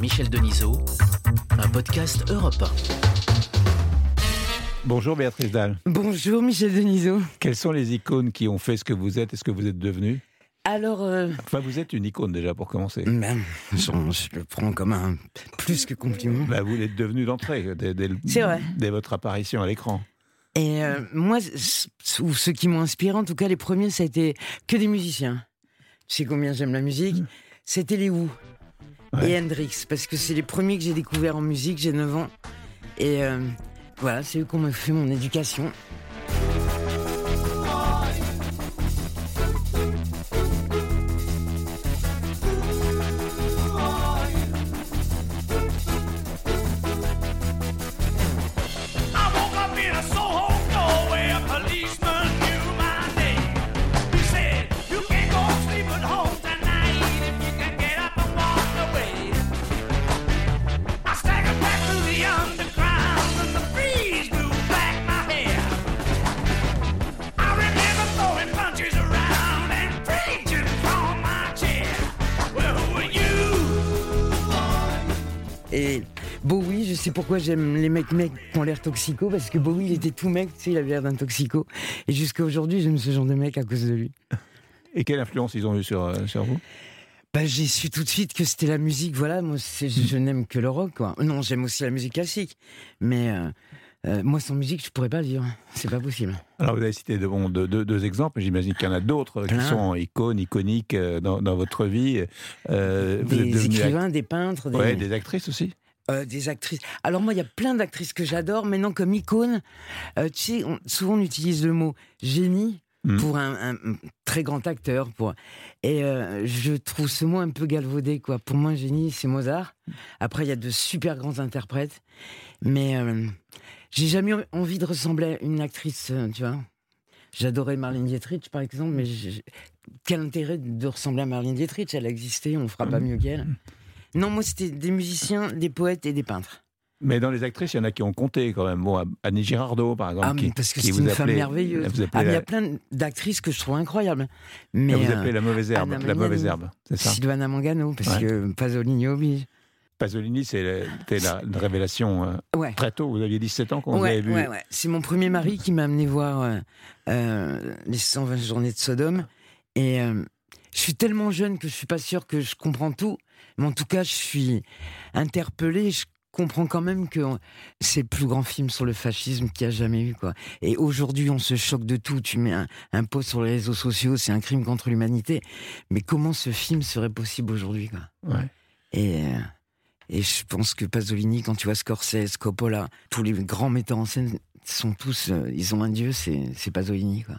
Michel Denisot, un podcast Europe 1. Bonjour Béatrice Dalle. Bonjour Michel Denisot. Quelles sont les icônes qui ont fait ce que vous êtes et ce que vous êtes devenu? Alors, euh, Enfin, vous êtes une icône déjà pour commencer. ben, je, je le prends comme un plus que compliment. Bah, vous l'êtes devenu d'entrée, dès, votre apparition à l'écran. Et euh, moi, ou ceux qui m'ont inspiré, en tout cas les premiers, ça a été que des musiciens. Tu sais combien j'aime la musique? C'était les Who Et Hendrix, parce que c'est les premiers que j'ai découverts en musique, j'ai 9 ans. Et euh, voilà, c'est eux qui fait mon éducation. Sais pourquoi j'aime les mecs mecs qui ont l'air toxico, parce que Bowie, il était tout mec, tu sais, il avait l'air d'un toxico. Et jusqu'à aujourd'hui, j'aime ce genre de mec à cause de lui. Et quelle influence ils ont eu sur, euh, sur vous? Bah, j'ai su tout de suite que c'était la musique, voilà, moi, c'est- je, je n'aime que le rock, quoi. Non, j'aime aussi la musique classique, mais euh, euh, moi, sans musique, je pourrais pas vivre. C'est pas possible. Alors, vous avez cité de, bon, de- de- deux exemples, j'imagine qu'il y en a d'autres qui sont icônes, iconiques dans, dans votre vie. Euh, vous êtes Des écrivains, des peintres, des, Ouais, des actrices aussi euh, des actrices. Alors moi, il y a plein d'actrices que j'adore. Maintenant, comme icône, euh, tu sais, on- souvent on utilise le mot génie Mhm. pour un, très grand acteur. Pour... Et euh, je trouve ce mot un peu galvaudé. Quoi. Pour moi, génie, c'est Mozart. Après, il y a de super grands interprètes. Mais j'ai jamais envie de ressembler à une actrice, tu vois. J'adorais Marlène Dietrich, par exemple, mais quel intérêt de ressembler à Marlène Dietrich? Elle a existé, on fera pas mieux qu'elle. Non, moi, c'était des musiciens, des poètes et des peintres. Mais dans les actrices, il y en a qui ont compté quand même. Bon, Annie Girardot, par exemple. Ah, qui, parce que c'est une femme merveilleuse. Ah, il y la, a plein d'actrices que je trouve incroyables. Mais vous euh, appelait la mauvaise herbe. Anna La mauvaise herbe, c'est ça Sylvana Mangano, parce Ouais. que Pasolini oblige. Pasolini, c'est- c'était la, une révélation euh, Ouais. très tôt. Vous aviez 17 ans quand vous Ouais, avez vu. ouais, ouais. C'est mon premier mari qui m'a amené voir euh, euh, les 120 journées de Sodome. Et euh, je suis tellement jeune que je suis pas sûr que je comprends tout. Mais en tout cas, je suis interpellé. Je comprends quand même que c'est le plus grand film sur le fascisme qu'il y a jamais eu. Quoi. Et aujourd'hui, on se choque de tout. Tu mets un, un post sur les réseaux sociaux, c'est un crime contre l'humanité. Mais comment ce film serait possible aujourd'hui quoi? Ouais. et, euh, et je pense que Pasolini, quand tu vois Scorsese, Coppola, tous les grands metteurs en scène sont tous, euh, ils ont un dieu, c'est Pasolini. Quoi.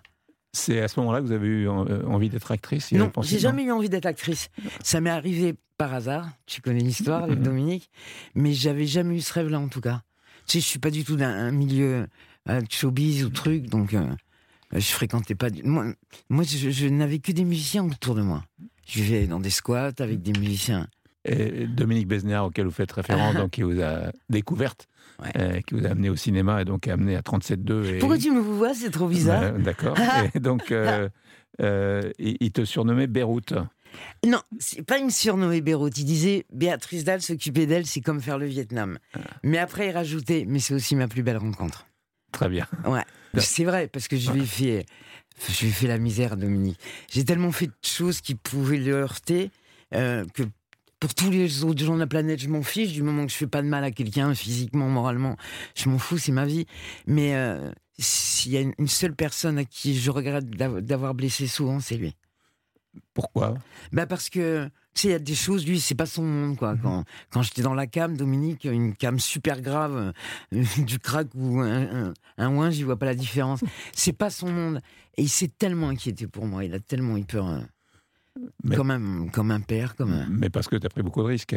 C'est à ce moment-là que vous avez eu euh, envie d'être actrice Non, j'ai jamais eu envie d'être actrice. Ça m'est arrivé par hasard. Tu connais l'histoire avec. Dominique, mais j'avais jamais eu ce rêve-là en tout cas. Tu sais, je suis pas du tout d'un un milieu euh, showbiz ou truc, donc euh, je fréquentais pas. du- Moi, moi, je, je n'avais que des musiciens autour de moi. Je vivais dans des squats avec des musiciens. Et Dominique Besnéard, auquel vous faites référence, donc, qui vous a découverte, Ouais. euh, qui vous a amené au cinéma et donc amené à 37.2. Et... Pourquoi tu me vois C'est trop bizarre. Ouais, D'accord. et donc, euh, euh, il il te surnommait Beyrouth. Non, c'est pas une surnommée Beyrouth. Il disait Béatrice Dalle s'occuper d'elle, c'est comme faire le Vietnam. Mais après, il rajoutait Mais c'est aussi ma plus belle rencontre. Très bien. Ouais, c'est vrai, parce que je lui ai fait, je lui ai fait la misère, Dominique. J'ai tellement fait de choses qui pouvaient le heurter euh, que pour tous les autres gens de la planète, je m'en fiche. Du moment que je fais pas de mal à quelqu'un, physiquement, moralement, je m'en fous, c'est ma vie. Mais euh, s'il y a une- seule personne à qui je regrette d'av- d'avoir blessé souvent, c'est lui. Pourquoi? Bah parce que tu sais, il y a des choses, lui, c'est pas son monde, quoi. Quand, quand j'étais dans la cam, Dominique, une cam super grave, euh, du crack ou un, un, un ouin, j'y vois pas la différence. C'est pas son monde. Et il s'est tellement inquiété pour moi, il a tellement eu peur. euh, Mais- Comme, un, comme un père, comme un... Mais parce que tu as pris beaucoup de risques.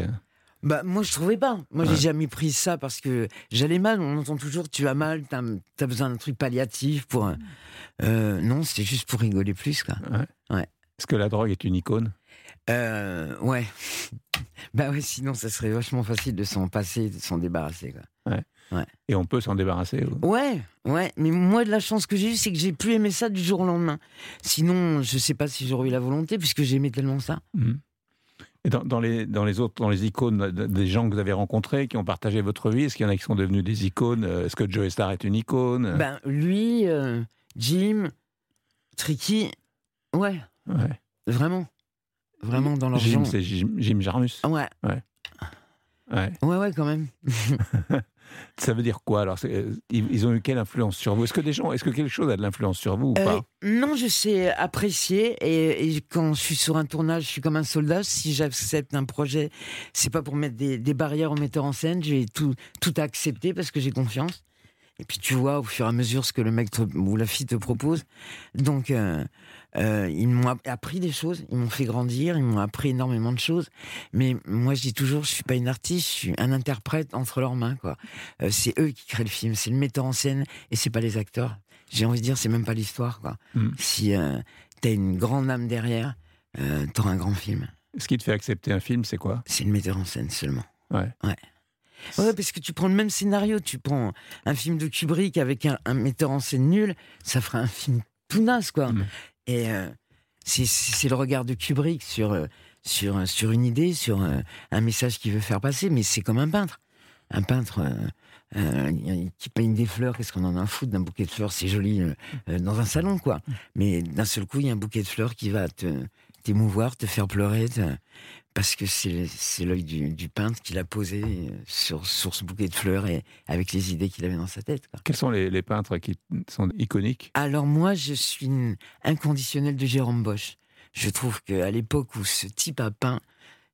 Bah, moi, je trouvais pas. Moi, Ouais. j'ai jamais pris ça parce que j'allais mal. On entend toujours, tu as mal, t'as as besoin d'un truc palliatif pour. euh, non, c'était juste pour rigoler plus, quoi. Est-ce que la drogue est une icône? Euh, ouais. bah ouais, sinon, ça serait vachement facile de s'en passer, de s'en débarrasser, quoi. Et on peut s'en débarrasser ou- Ouais, ouais. Mais moi, de la chance que j'ai eue, c'est que j'ai plus aimé ça du jour au lendemain. Sinon, je sais pas si j'aurais eu la volonté, puisque j'aimais tellement ça. Mhm. Et dans, dans les, dans les autres, dans les icônes de- des gens que vous avez rencontrés, qui ont partagé votre vie, est-ce qu'il y en a qui sont devenus des icônes? Euh, Est-ce que Joe Star est une icône? Ben, lui, euh, Jim, Tricky, ouais, Ouais. vraiment. Vraiment dans leur Jim, c'est Jim, Jim Jarmus. Ouais, Ouais. ouais, ouais, quand même. Ça veut dire quoi alors euh, ils, ils ont eu quelle influence sur vous? Est-ce que des gens, est-ce que quelque chose a de l'influence sur vous ou Euh, pas? non, je sais apprécier et, et quand je suis sur un tournage, je suis comme un soldat. Si j'accepte un projet, c'est pas pour mettre des, des barrières au metteur en scène. J'ai tout, tout accepté parce que j'ai confiance. Et puis tu vois au fur et à mesure ce que le mec te- ou la fille te propose. Donc euh, euh, ils m'ont app- appris des choses, ils m'ont fait grandir, ils m'ont appris énormément de choses. Mais moi je dis toujours, je suis pas une artiste, je suis un interprète entre leurs mains. quoi. Euh, c'est eux qui créent le film, c'est le metteur en scène et c'est pas les acteurs. J'ai envie de dire, c'est même pas l'histoire. quoi. Hmm. Si t'as une grande âme derrière, t'auras un grand film. Ce qui te fait accepter un film, c'est quoi? C'est le metteur en scène seulement. Ouais. Ouais. Ouais, parce que tu prends le même scénario, tu prends un film de Kubrick avec un, un metteur en scène nul, ça fera un film tout naze, quoi. Mm. Et euh, c'est- le regard de Kubrick sur, euh, sur, sur une idée, sur euh, un message qu'il veut faire passer, mais c'est comme un peintre. Un peintre euh, euh, qui peigne des fleurs, qu'est-ce qu'on en a à foutre d'un bouquet de fleurs? C'est joli euh, dans un salon, quoi. Mais d'un seul coup, il y a un bouquet de fleurs qui va te t'émouvoir, te faire pleurer, parce que c'est l'œil du, du peintre qui l'a posé sur, sur ce bouquet de fleurs et avec les idées qu'il avait dans sa tête. quoi. Quels sont les, les peintres qui sont iconiques? Alors moi, je suis une inconditionnelle de Jérôme Bosch. Je trouve qu'à l'époque où ce type a peint,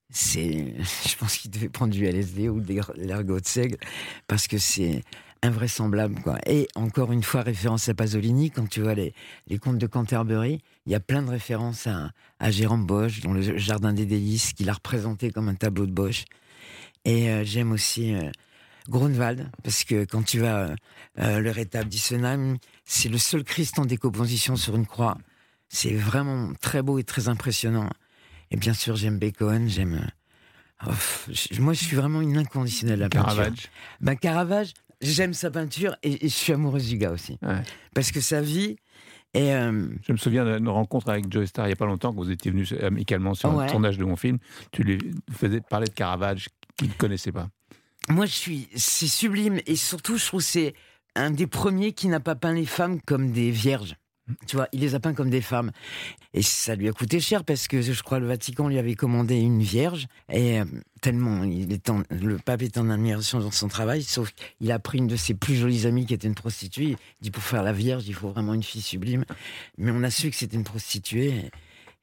c'est, je pense qu'il devait prendre du LSD ou de l'ergot de seigle, parce que c'est invraisemblable. Quoi. Et encore une fois, référence à Pasolini, quand tu vois les, les contes de Canterbury, il y a plein de références à, à Jérôme Bosch, dont le Jardin des délices, qu'il a représenté comme un tableau de Bosch. Et euh, j'aime aussi euh, Grunewald, parce que quand tu vas euh, euh, le rétable d'Issenheim, c'est le seul Christ en décomposition sur une croix. C'est vraiment très beau et très impressionnant. Et bien sûr, j'aime Bacon, j'aime. euh, oh, moi, je suis vraiment une inconditionnelle de la. Caravage Ben, Caravage, j'aime sa peinture et, et je suis amoureuse du gars aussi. Ouais. Parce que sa vie est. euh, Je me souviens d'une rencontre avec Joe Star il n'y a pas longtemps, quand vous étiez venu amicalement sur Ouais. le tournage de mon film. Tu lui faisais parler de Caravage qu'il ne connaissait pas. moi, je suis. C'est sublime. Et surtout, je trouve que c'est un des premiers qui n'a pas peint les femmes comme des vierges. Tu vois, il les a peints comme des femmes. Et ça lui a coûté cher parce que je crois le Vatican lui avait commandé une vierge. Et euh, tellement, il est en- le pape est en admiration dans son travail. Sauf qu'il a pris une de ses plus jolies amies qui était une prostituée. Il dit pour faire la vierge, il faut vraiment une fille sublime. Mais on a su que c'était une prostituée.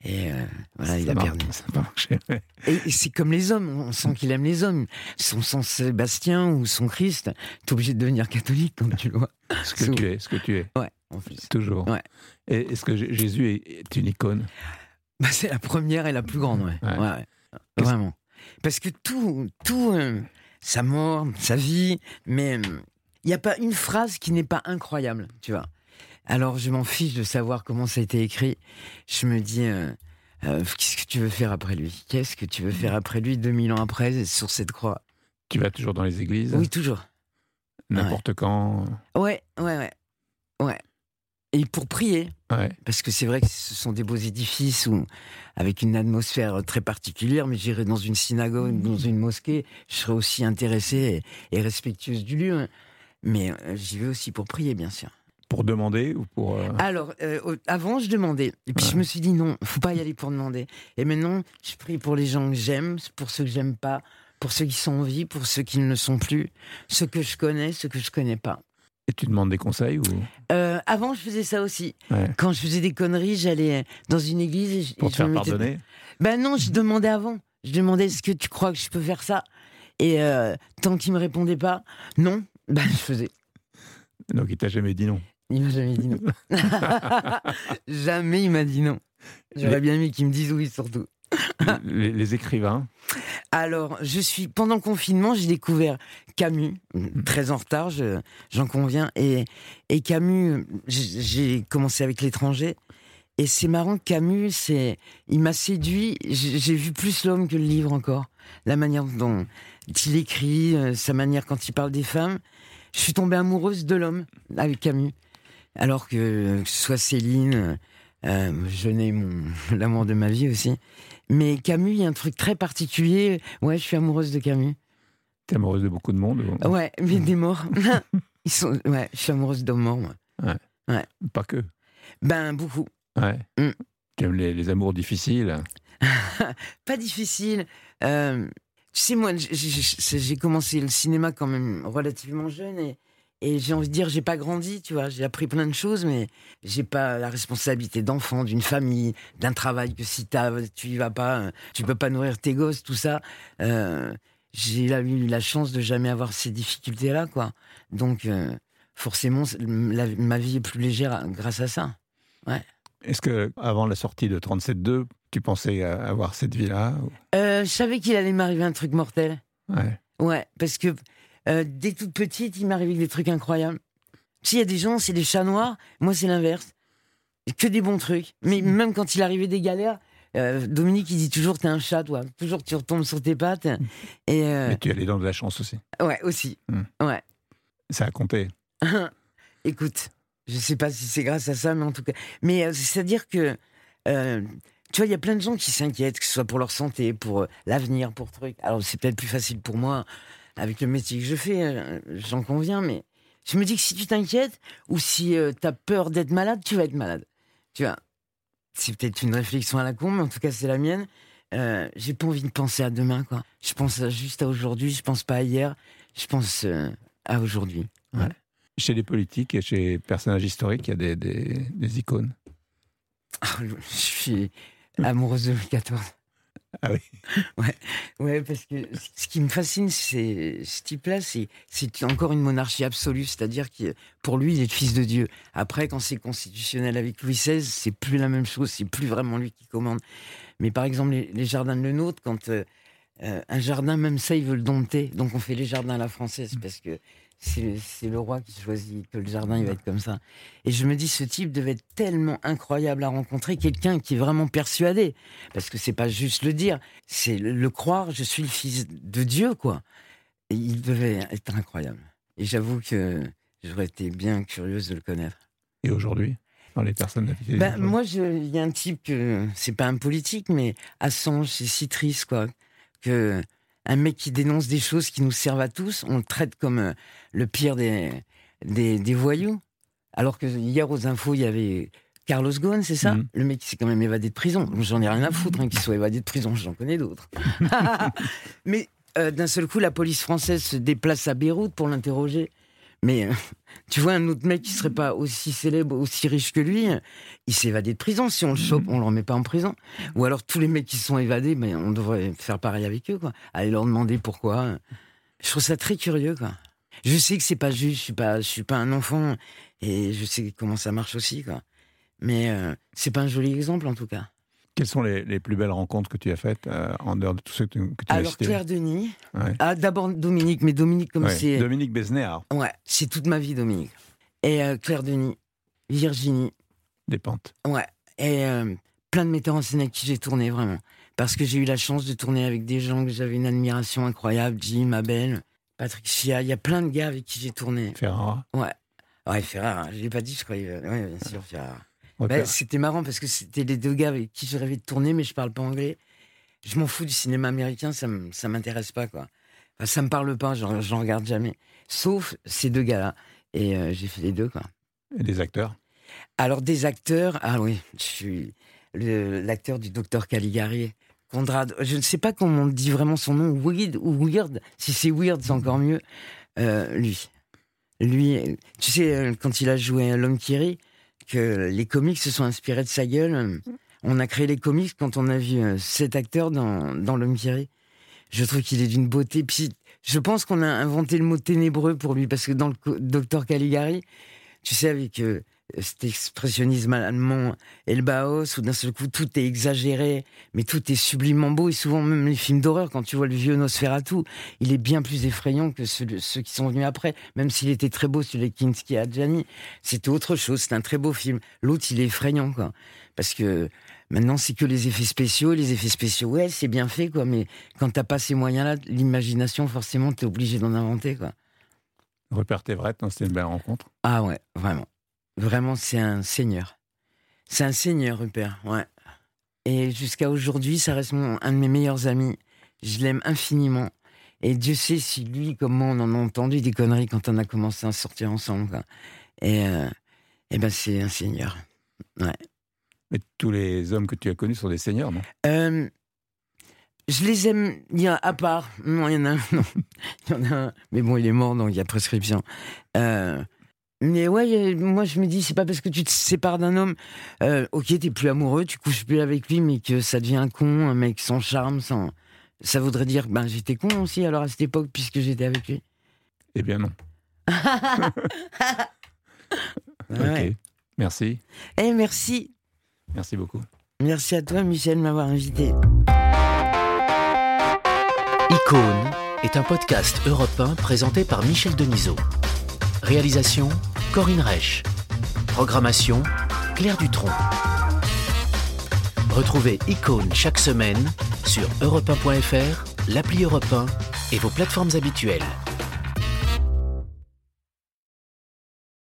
Et euh, voilà, il a perdu. Ça n'a pas marché. ouais. Et c'est comme les hommes, on sent qu'il aime les hommes. Son, son Sébastien ou son Christ, t'es obligé de devenir catholique quand tu le vois. Ce que tu es, ce que tu es, Ouais, en plus. toujours. Ouais. Et est-ce que Jésus est, une icône? Bah, c'est la première et la plus grande, ouais. Vraiment. Parce que tout, tout euh, sa mort, sa vie, mais il n'y a pas une phrase qui n'est pas incroyable, tu vois. Alors je m'en fiche de savoir comment ça a été écrit. Je me dis, euh, euh, qu'est-ce que tu veux faire après lui? Qu'est-ce que tu veux faire après lui 2000 ans après sur cette croix? Tu vas toujours dans les églises? Oui, toujours. N'importe quand? Ouais, ouais. Ouais. Et pour prier, Ouais. parce que c'est vrai que ce sont des beaux édifices où, avec une atmosphère très particulière, mais j'irai dans une synagogue, dans une mosquée, je serai aussi intéressée et, et respectueuse du lieu. hein. Mais euh, j'y vais aussi pour prier, bien sûr. Pour demander ou pour. euh, Alors, euh, avant, je demandais. Et puis, Ouais. je me suis dit non, faut pas y aller pour demander. Et maintenant, je prie pour les gens que j'aime, pour ceux que j'aime pas, pour ceux qui sont en vie, pour ceux qui ne le sont plus, ceux que je connais, ceux que je connais pas. Et tu demandes des conseils ou? Euh, avant, je faisais ça aussi. Ouais. Quand je faisais des conneries, j'allais dans une église et je, pour et te je faire me mettais- pardonner? Ben non, je demandais avant. Je demandais est-ce que tu crois que je peux faire ça? Et euh, tant qu'il me répondait pas, non, ben je faisais. Donc il t'a jamais dit non? Il m'a jamais dit non. jamais il m'a dit non. J'aurais bien aimé qu'il me dise oui surtout. Les, les écrivains, Alors, je suis pendant le confinement, j'ai découvert Camus, très en retard, je- j'en conviens. Et, et Camus, j'ai commencé avec l'étranger. Et c'est marrant, Camus, c'est, il m'a séduit. J'ai vu plus l'homme que le livre encore. La manière dont il écrit, euh, sa manière quand il parle des femmes. Je suis tombée amoureuse de l'homme avec Camus. Alors que, que ce soit Céline, Euh, je n'ai mon l'amour de ma vie aussi. Mais Camus, il y a un truc très particulier. Ouais, je suis amoureuse de Camus. T'es amoureuse de beaucoup de monde ou- Ouais, mais des morts. Ils sont. Ouais, je suis amoureuse d'hommes morts. moi. Pas que. Ben beaucoup. Ouais. Mm. Tu aimes les, les amours difficiles Pas difficile. Euh, tu sais, moi, j'ai commencé le cinéma quand même relativement jeune et, et j'ai envie de dire, j'ai pas grandi, tu vois. J'ai appris plein de choses, mais j'ai pas la responsabilité d'enfant, d'une famille, d'un travail que si tu y vas pas, euh, tu peux pas nourrir tes gosses, tout ça. Euh, j'ai eu la chance de jamais avoir ces difficultés-là, quoi. Donc, euh, forcément, la- ma vie est plus légère grâce à ça. Est-ce que avant la sortie de 37.2, tu pensais avoir cette vie-là ou- Euh, je savais qu'il allait m'arriver un truc mortel. Ouais. Ouais, parce que euh, dès toute petite, il m'arrivait des trucs incroyables. Tu sais, il y a des gens, c'est des chats noirs. Moi, c'est l'inverse. Que des bons trucs. Mais même quand il arrivait des galères, euh, Dominique, il dit toujours T'es un chat, toi. Toujours, tu retombes sur tes pattes. Et euh, Mais tu as les dents de la chance aussi. ouais, aussi. Ça a compté. Écoute, je sais pas si c'est grâce à ça, mais en tout cas. Mais euh, c'est-à-dire que. tu vois, il y a plein de gens qui s'inquiètent, que ce soit pour leur santé, pour l'avenir, pour trucs. Alors, c'est peut-être plus facile pour moi, avec le métier que je fais, euh, j'en conviens, mais je me dis que si tu t'inquiètes, ou si tu as peur d'être malade, tu vas être malade. Tu vois, c'est peut-être une réflexion à la con, mais en tout cas, c'est la mienne. Euh, J'ai pas envie de penser à demain, quoi. Je pense juste à aujourd'hui, je pense pas à hier, je pense euh, à aujourd'hui. Chez les politiques et chez les personnages historiques, il y a des, des- des icônes. Ah, je suis amoureuse de Louis XIV. Ah oui. Ouais, ouais, parce que ce qui me fascine, c'est ce type-là, c'est c'est encore une monarchie absolue, c'est-à-dire que pour lui, il est le fils de Dieu. Après, quand c'est constitutionnel avec Louis XVI, c'est plus la même chose, c'est plus vraiment lui qui commande. Mais par exemple, les, les jardins de le nôtre, quand euh, euh, un jardin, même ça, il veut le dompter, donc on fait les jardins à la française parce que c'est le roi qui choisit que le jardin il va être comme ça. Et je me dis, ce type devait être tellement incroyable à rencontrer, quelqu'un qui est vraiment persuadé, parce que c'est pas juste le dire, c'est le, le croire, je suis le fils de Dieu, quoi. Et il devait être incroyable. Et j'avoue que j'aurais été bien curieuse de le connaître. Et aujourd'hui, dans les personnes Ben, moi, il y a un type que c'est pas un politique, mais Assange, c'est si triste, quoi. Que un mec qui dénonce des choses qui nous servent à tous, on le traite comme euh, le pire des, des, des voyous. Alors que hier aux infos, il y avait Carlos Ghosn, c'est ça? Mhm. Le mec qui s'est quand même évadé de prison. J'en ai rien à foutre hein, qu'il soit évadé de prison, j'en connais d'autres. mais euh, d'un seul coup, la police française se déplace à Beyrouth pour l'interroger. Mais euh, tu vois, un autre mec qui serait pas aussi célèbre, aussi riche que lui, il s'est évadé de prison. Si on le chope, on le remet pas en prison. Ou alors tous les mecs qui se sont évadés, mais on devrait faire pareil avec eux, quoi. Aller leur demander pourquoi. Je trouve ça très curieux, quoi. Je sais que c'est pas juste, je suis pas, je suis pas un enfant, et je sais comment ça marche aussi, quoi. Mais euh, c'est pas un joli exemple, en tout cas. Quelles sont les, les plus belles rencontres que tu as faites euh, en dehors de tous ceux que tu, que tu as Alors Claire Denis, Ouais. ah d'abord Dominique, mais Dominique comme Ouais. c'est, Dominique Besnéard, ouais, c'est toute ma vie Dominique. Et euh, Claire Denis, Virginie, des pentes. Ouais, et euh, plein de metteurs en scène avec qui j'ai tourné, vraiment. Parce que j'ai eu la chance de tourner avec des gens que j'avais une admiration incroyable. Jim, Abel, Patrick Chia, il y a plein de gars avec qui j'ai tourné. Ferrara. Ouais, Ferrara, je l'ai pas dit, je croyais. Ouais, bien sûr, Ferrara. Bah, c'était marrant parce que c'était les deux gars avec qui je rêvais de tourner, mais je parle pas anglais. Je m'en fous du cinéma américain, ça ça m'intéresse pas, quoi. Enfin, ça me parle pas, j'en regarde jamais. Sauf ces deux gars-là. Et euh, j'ai fait les deux, quoi. Et des acteurs? Alors des acteurs, ah oui, je suis l'acteur du docteur Caligari, Conrad. Je ne sais pas comment on dit vraiment son nom, Weird ou Weird. Si c'est Weird, c'est encore mieux. Euh, lui, lui, tu sais euh, quand il a joué l'homme qui rit, que les comics se sont inspirés de sa gueule. euh, On a créé les comics quand on a vu euh, cet acteur dans dans l'homme qui rit. Je trouve qu'il est d'une beauté. Puis je pense qu'on a inventé le mot ténébreux pour lui parce que dans le docteur Caligari, tu sais avec euh, cet expressionnisme allemand le Bauhaus, où d'un seul coup tout est exagéré, mais tout est sublimement beau, et souvent même les films d'horreur, quand tu vois le vieux Nosferatu, il est bien plus effrayant que ceux, qui sont venus après, même s'il était très beau, celui de Kinski et Adjani, c'était autre chose, c'est un très beau film. L'autre, il est effrayant, quoi, parce que maintenant c'est que les effets spéciaux, les effets spéciaux, ouais, c'est bien fait, quoi, mais quand t'as pas ces moyens-là, l'imagination, forcément, t'es obligé d'en inventer, quoi. Rupert Everett, non, c'était une belle rencontre. Ah ouais, vraiment. Vraiment, c'est un seigneur. C'est un seigneur, Rupert, ouais. Et jusqu'à aujourd'hui, ça reste mon, un de mes meilleurs amis. Je l'aime infiniment. Et Dieu sait si lui, comme moi, on en a entendu des conneries quand on a commencé à sortir ensemble. quoi. Et, euh, eh ben, c'est un seigneur. Mais tous les hommes que tu as connus sont des seigneurs, non? Euh, je les aime, il y a à part. Non, il y en a un. Non. Il y en a un. Mais bon, il est mort, donc il y a prescription. Euh, mais ouais, a- moi je me dis, c'est pas parce que tu te sépares d'un homme, euh, ok, t'es plus amoureux, tu couches plus avec lui, mais que ça devient un con, un mec sans charme, sans. Ça voudrait dire, ben j'étais con aussi alors à cette époque puisque j'étais avec lui. Eh bien non. Ouais. Ok. Merci. Eh merci, Merci beaucoup. merci à toi Michel de m'avoir invité. Icône est un podcast européen présenté par Michel Denisot. Réalisation Corinne Reich. Programmation Claire Dutronc. Retrouvez Icône chaque semaine sur europe1.fr, l'appli Europe 1 et vos plateformes habituelles.